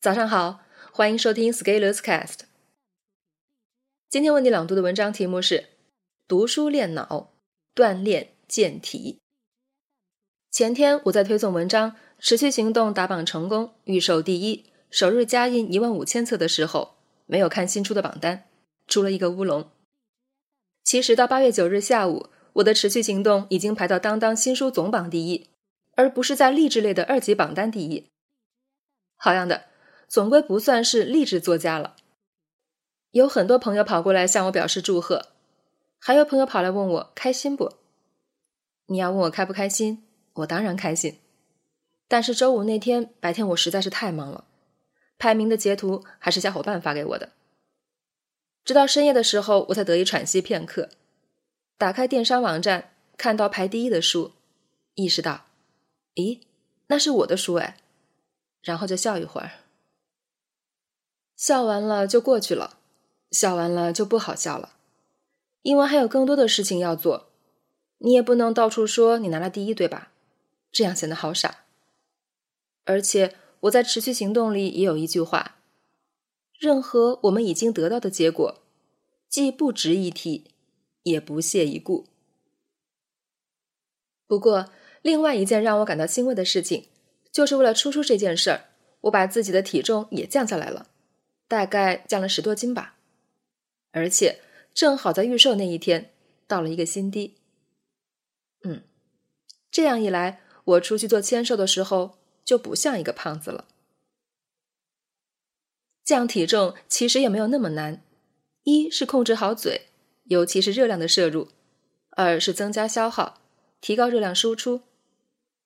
早上好，欢迎收听 Scaleus Cast。今天为你朗读的文章题目是《读书练脑，锻炼健体》。前天我在推送文章《持续行动打榜成功，预售第一，首日加印一万五千册》的时候，没有看新出的榜单，出了一个乌龙。其实到八月九日下午，我的持续行动已经排到当当新书总榜第一，而不是在励志类的二级榜单第一。好样的！总归不算是励志作家了。有很多朋友跑过来向我表示祝贺，还有朋友跑来问我开心不？你要问我开不开心，我当然开心。但是周五那天白天我实在是太忙了，排名的截图还是小伙伴发给我的。直到深夜的时候，我才得以喘息片刻，打开电商网站，看到排第一的书，意识到，咦，那是我的书哎，然后就笑一会儿。笑完了就过去了，笑完了就不好笑了，因为还有更多的事情要做。你也不能到处说你拿了第一，对吧？这样显得好傻。而且我在持续行动里也有一句话：任何我们已经得到的结果，既不值一提，也不屑一顾。不过，另外一件让我感到欣慰的事情，就是为了出书这件事儿，我把自己的体重也降下来了。大概降了十多斤吧，而且正好在预售那一天到了一个新低。嗯，这样一来，我出去做签售的时候就不像一个胖子了。降体重其实也没有那么难，一是控制好嘴，尤其是热量的摄入；二是增加消耗，提高热量输出。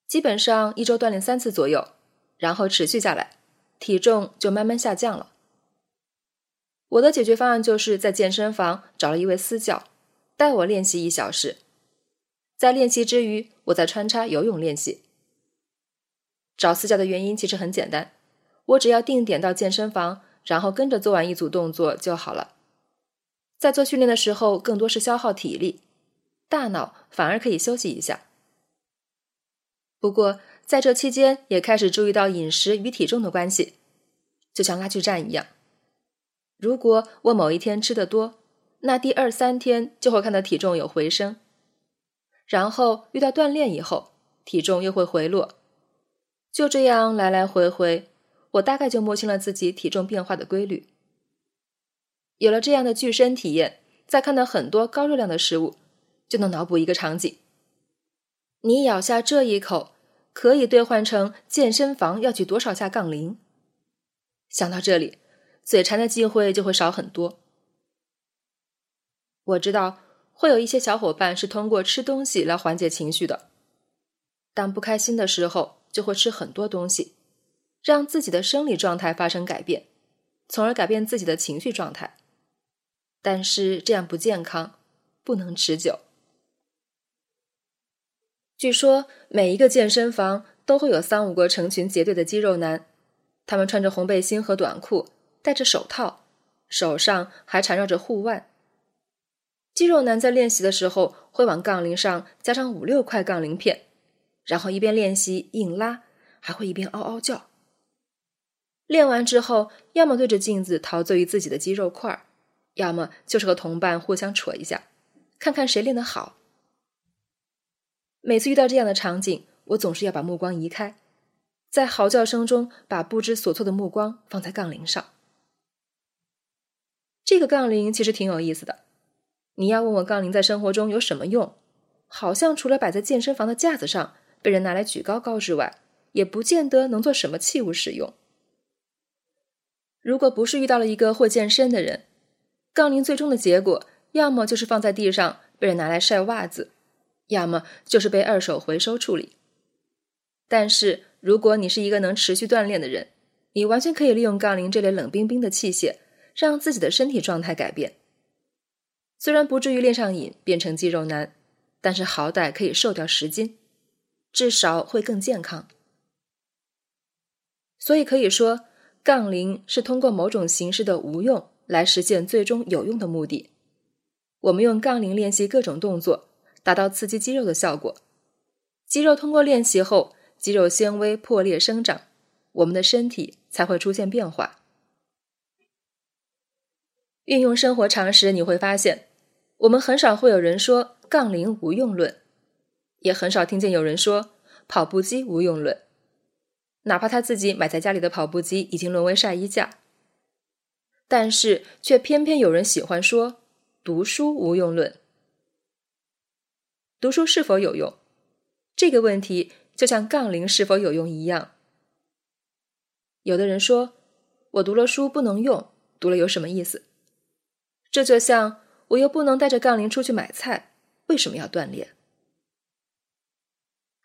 基本上一周锻炼三次左右，然后持续下来，体重就慢慢下降了。我的解决方案就是在健身房找了一位私教，带我练习一小时。在练习之余，我再穿插游泳练习。找私教的原因其实很简单，我只要定点到健身房，然后跟着做完一组动作就好了。在做训练的时候，更多是消耗体力，大脑反而可以休息一下。不过在这期间，也开始注意到饮食与体重的关系，就像拉锯战一样。如果我某一天吃的多，那第二三天就会看到体重有回升，然后遇到锻炼以后，体重又会回落，就这样来来回回，我大概就摸清了自己体重变化的规律。有了这样的具身体验，再看到很多高热量的食物，就能脑补一个场景：你咬下这一口，可以兑换成健身房要举多少下杠铃。想到这里。嘴馋的机会就会少很多。我知道会有一些小伙伴是通过吃东西来缓解情绪的，当不开心的时候就会吃很多东西，让自己的生理状态发生改变，从而改变自己的情绪状态。但是这样不健康，不能持久。据说每一个健身房都会有三五个成群结队的肌肉男，他们穿着红背心和短裤。戴着手套，手上还缠绕着护腕。肌肉男在练习的时候会往杠铃上加上五六块杠铃片，然后一边练习硬拉，还会一边嗷嗷叫。练完之后，要么对着镜子陶醉于自己的肌肉块要么就是和同伴互相戳一下，看看谁练得好。每次遇到这样的场景，我总是要把目光移开，在嚎叫声中把不知所措的目光放在杠铃上。这个杠铃其实挺有意思的。你要问我杠铃在生活中有什么用，好像除了摆在健身房的架子上被人拿来举高高之外，也不见得能做什么器物使用。如果不是遇到了一个会健身的人，杠铃最终的结果，要么就是放在地上被人拿来晒袜子，要么就是被二手回收处理。但是如果你是一个能持续锻炼的人，你完全可以利用杠铃这类冷冰冰的器械。让自己的身体状态改变，虽然不至于练上瘾变成肌肉男，但是好歹可以瘦掉十斤，至少会更健康。所以可以说，杠铃是通过某种形式的无用来实现最终有用的目的。我们用杠铃练习各种动作，达到刺激肌肉的效果。肌肉通过练习后，肌肉纤维破裂生长，我们的身体才会出现变化。运用生活常识，你会发现，我们很少会有人说杠铃无用论，也很少听见有人说跑步机无用论，哪怕他自己买在家里的跑步机已经沦为晒衣架。但是，却偏偏有人喜欢说读书无用论。读书是否有用？这个问题就像杠铃是否有用一样。有的人说：“我读了书不能用，读了有什么意思？”这就像我又不能带着杠铃出去买菜，为什么要锻炼？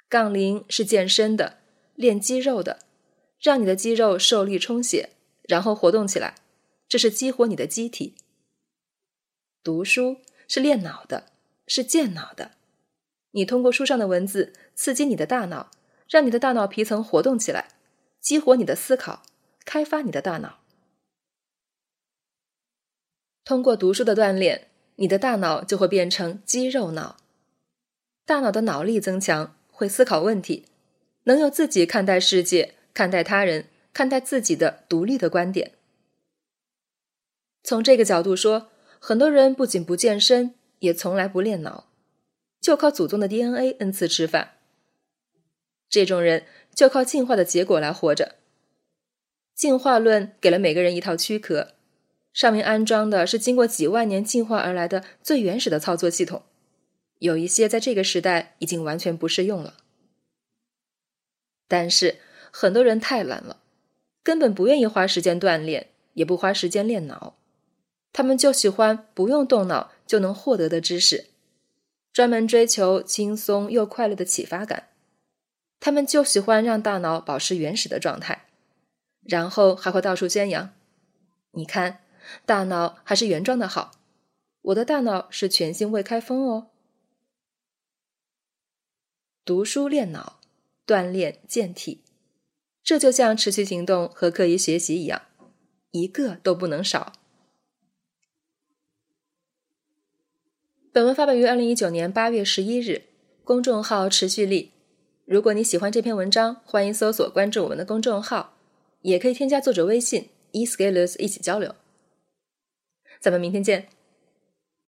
杠铃是健身的，练肌肉的，让你的肌肉受力充血，然后活动起来，这是激活你的机体。读书是练脑的，是健脑的，你通过书上的文字刺激你的大脑，让你的大脑皮层活动起来。激活你的思考，开发你的大脑。通过读书的锻炼，你的大脑就会变成肌肉脑。大脑的脑力增强，会思考问题，能有自己看待世界、看待他人、看待自己的独立的观点。从这个角度说，很多人不仅不健身，也从来不练脑，就靠祖宗的 DNA 恩赐吃饭。这种人。就靠进化的结果来活着。进化论给了每个人一套躯壳，上面安装的是经过几万年进化而来的最原始的操作系统，有一些在这个时代已经完全不适用了。但是很多人太懒了，根本不愿意花时间锻炼，也不花时间练脑，他们就喜欢不用动脑就能获得的知识，专门追求轻松又快乐的启发感。他们就喜欢让大脑保持原始的状态，然后还会到处宣扬：“你看，大脑还是原装的好，我的大脑是全新未开封哦。”读书练脑，锻炼健体，这就像持续行动和刻意学习一样，一个都不能少。本文发表于二零一九年八月十一日，公众号“持续力”。如果你喜欢这篇文章，欢迎搜索关注我们的公众号，也可以添加作者微信 e scalers 一起交流。咱们明天见。